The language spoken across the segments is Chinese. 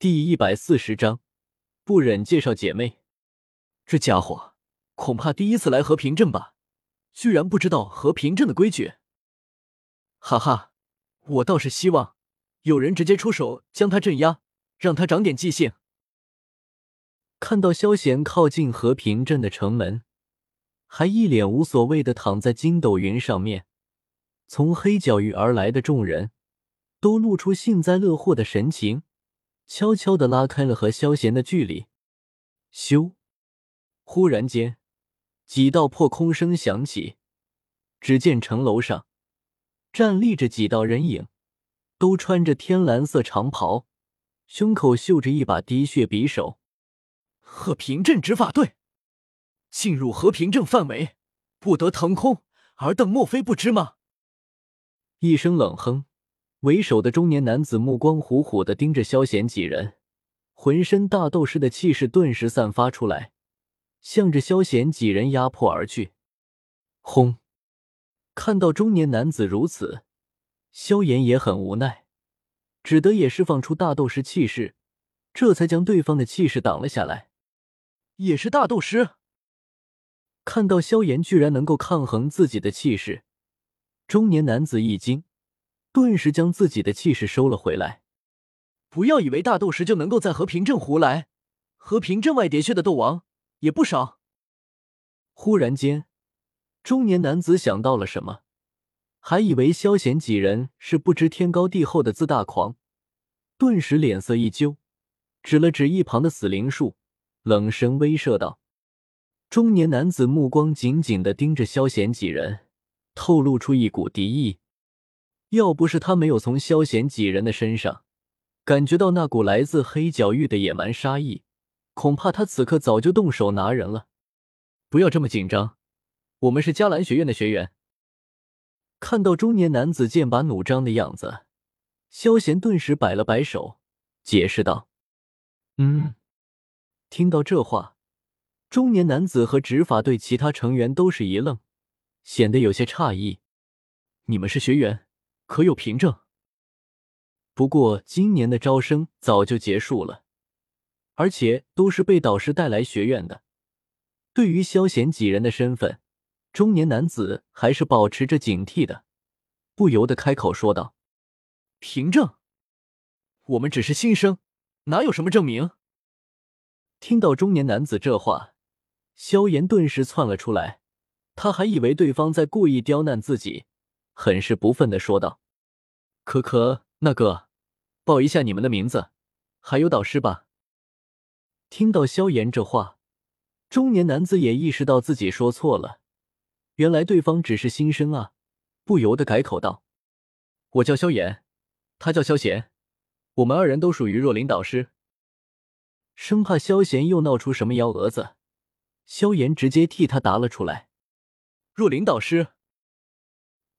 第一百四十章，不忍介绍姐妹。这家伙恐怕第一次来和平镇吧，居然不知道和平镇的规矩。哈哈，我倒是希望有人直接出手将他镇压，让他长点记性。看到萧贤靠近和平镇的城门，还一脸无所谓的躺在筋斗云上面，从黑角域而来的众人都露出幸灾乐祸的神情。悄悄的拉开了和萧贤的距离。咻！忽然间，几道破空声响起，只见城楼上站立着几道人影，都穿着天蓝色长袍，胸口绣着一把滴血匕首。和平镇执法队进入和平镇范围，不得腾空。尔等莫非不知吗？一声冷哼。为首的中年男子目光虎虎的盯着萧贤几人，浑身大斗士的气势顿时散发出来，向着萧贤几人压迫而去。轰！看到中年男子如此，萧炎也很无奈，只得也释放出大斗士气势，这才将对方的气势挡了下来。也是大斗师，看到萧炎居然能够抗衡自己的气势，中年男子一惊。顿时将自己的气势收了回来。不要以为大斗师就能够在和平镇胡来，和平镇外喋血的斗王也不少。忽然间，中年男子想到了什么，还以为萧贤几人是不知天高地厚的自大狂，顿时脸色一揪，指了指一旁的死灵树，冷声威慑道：“中年男子目光紧紧的盯着萧贤几人，透露出一股敌意。”要不是他没有从萧贤几人的身上感觉到那股来自黑角域的野蛮杀意，恐怕他此刻早就动手拿人了。不要这么紧张，我们是迦兰学院的学员。看到中年男子剑拔弩张的样子，萧贤顿时摆了摆手，解释道：“嗯。”听到这话，中年男子和执法队其他成员都是一愣，显得有些诧异：“你们是学员？”可有凭证？不过今年的招生早就结束了，而且都是被导师带来学院的。对于萧贤几人的身份，中年男子还是保持着警惕的，不由得开口说道：“凭证？我们只是新生，哪有什么证明？”听到中年男子这话，萧炎顿时窜了出来，他还以为对方在故意刁难自己。很是不忿的说道：“可可，那个，报一下你们的名字，还有导师吧。”听到萧炎这话，中年男子也意识到自己说错了，原来对方只是新生啊，不由得改口道：“我叫萧炎，他叫萧贤，我们二人都属于若琳导师。”生怕萧贤又闹出什么幺蛾子，萧炎直接替他答了出来：“若琳导师。”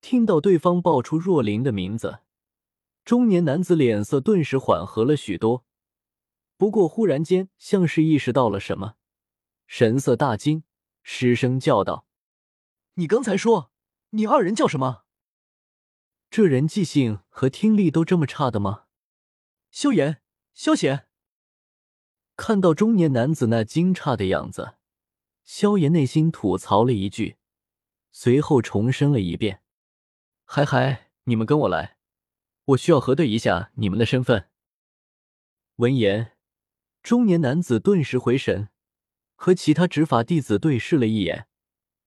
听到对方报出若琳的名字，中年男子脸色顿时缓和了许多。不过忽然间，像是意识到了什么，神色大惊，失声叫道：“你刚才说你二人叫什么？这人记性和听力都这么差的吗？”萧炎、萧炎看到中年男子那惊诧的样子，萧炎内心吐槽了一句，随后重申了一遍。嗨嗨，你们跟我来，我需要核对一下你们的身份。闻言，中年男子顿时回神，和其他执法弟子对视了一眼，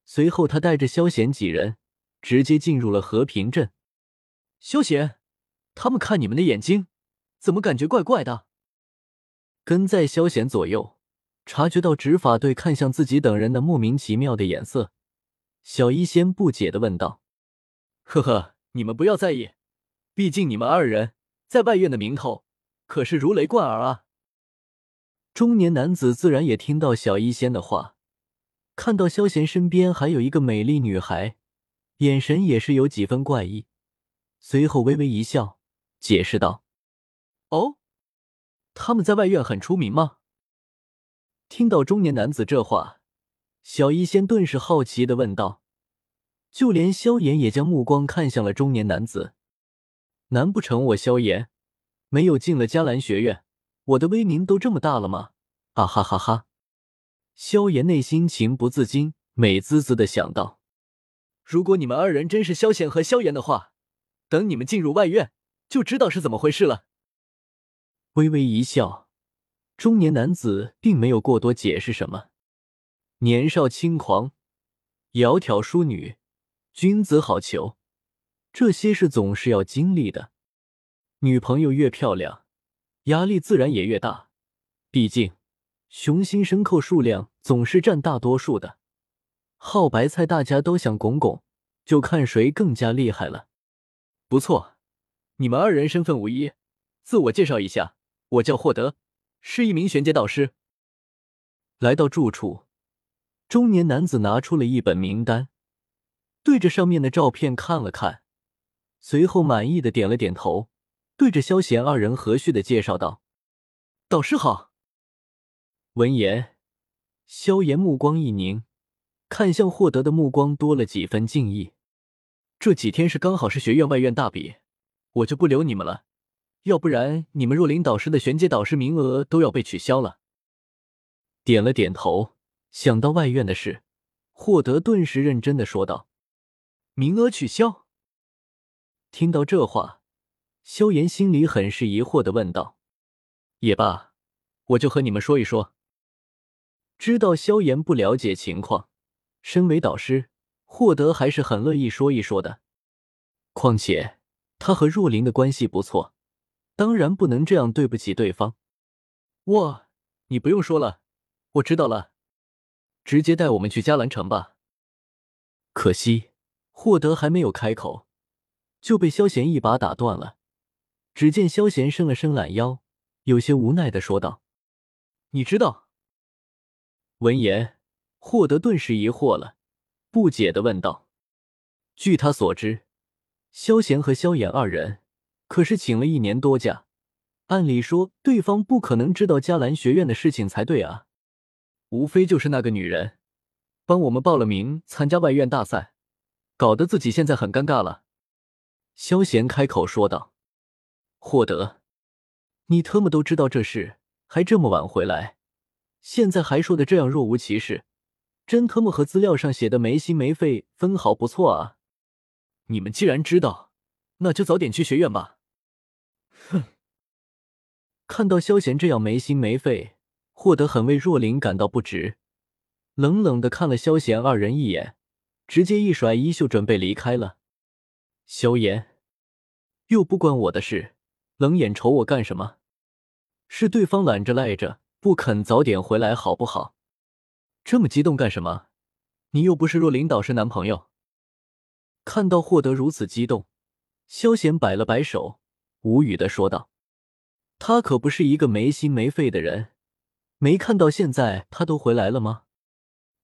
随后他带着萧贤几人直接进入了和平镇。萧贤，他们看你们的眼睛，怎么感觉怪怪的？跟在萧贤左右，察觉到执法队看向自己等人的莫名其妙的眼色，小医仙不解的问道。呵呵，你们不要在意，毕竟你们二人在外院的名头可是如雷贯耳啊。中年男子自然也听到小医仙的话，看到萧贤身边还有一个美丽女孩，眼神也是有几分怪异，随后微微一笑，解释道：“哦，他们在外院很出名吗？”听到中年男子这话，小医仙顿时好奇的问道。就连萧炎也将目光看向了中年男子，难不成我萧炎没有进了迦兰学院，我的威名都这么大了吗？啊哈哈哈！萧炎内心情不自禁，美滋滋的想到：如果你们二人真是萧贤和萧炎的话，等你们进入外院，就知道是怎么回事了。微微一笑，中年男子并没有过多解释什么。年少轻狂，窈窕淑女，君子好逑，这些事总是要经历的。女朋友越漂亮，压力自然也越大。毕竟，雄心牲口数量总是占大多数的。好白菜，大家都想拱拱，就看谁更加厉害了。不错，你们二人身份无一，自我介绍一下，我叫霍德，是一名玄阶导师。来到住处，中年男子拿出了一本名单，对着上面的照片看了看，随后满意的点了点头。对着萧贤二人和煦的介绍道：“导师好。”闻言，萧炎目光一凝，看向霍德的目光多了几分敬意。这几天是刚好是学院外院大比，我就不留你们了，要不然你们若琳导师的玄阶导师名额都要被取消了。点了点头，想到外院的事，霍德顿时认真的说道：“名额取消？”听到这话。萧炎心里很是疑惑的问道：“也罢，我就和你们说一说。”知道萧炎不了解情况，身为导师，霍德还是很乐意说一说的。况且他和若琳的关系不错，当然不能这样对不起对方。哇，你不用说了，我知道了，直接带我们去迦兰城吧。可惜，霍德还没有开口，就被萧炎一把打断了。只见萧贤伸了伸懒腰，有些无奈的说道：“你知道？”闻言，霍德顿时疑惑了，不解的问道：“据他所知，萧贤和萧炎二人可是请了一年多假，按理说对方不可能知道迦兰学院的事情才对啊，无非就是那个女人帮我们报了名参加外院大赛，搞得自己现在很尴尬了。”萧贤开口说道。霍德，你特么都知道这事，还这么晚回来，现在还说的这样若无其事，真特么和资料上写的没心没肺分毫不错啊！你们既然知道，那就早点去学院吧。哼！看到萧贤这样没心没肺，霍德很为若琳感到不值，冷冷的看了萧贤二人一眼，直接一甩衣袖准备离开了。萧炎，又不关我的事。冷眼瞅我干什么？是对方懒着赖着不肯早点回来，好不好？这么激动干什么？你又不是若琳导师男朋友。看到霍德如此激动，萧贤摆了摆手，无语的说道：“他可不是一个没心没肺的人，没看到现在他都回来了吗？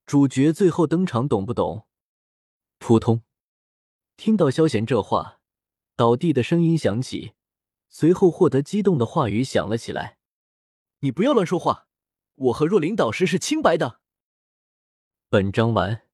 主角最后登场，懂不懂？”扑通！听到萧贤这话，倒地的声音响起。随后，获得激动的话语响了起来：“你不要乱说话，我和若琳导师是清白的。”本章完。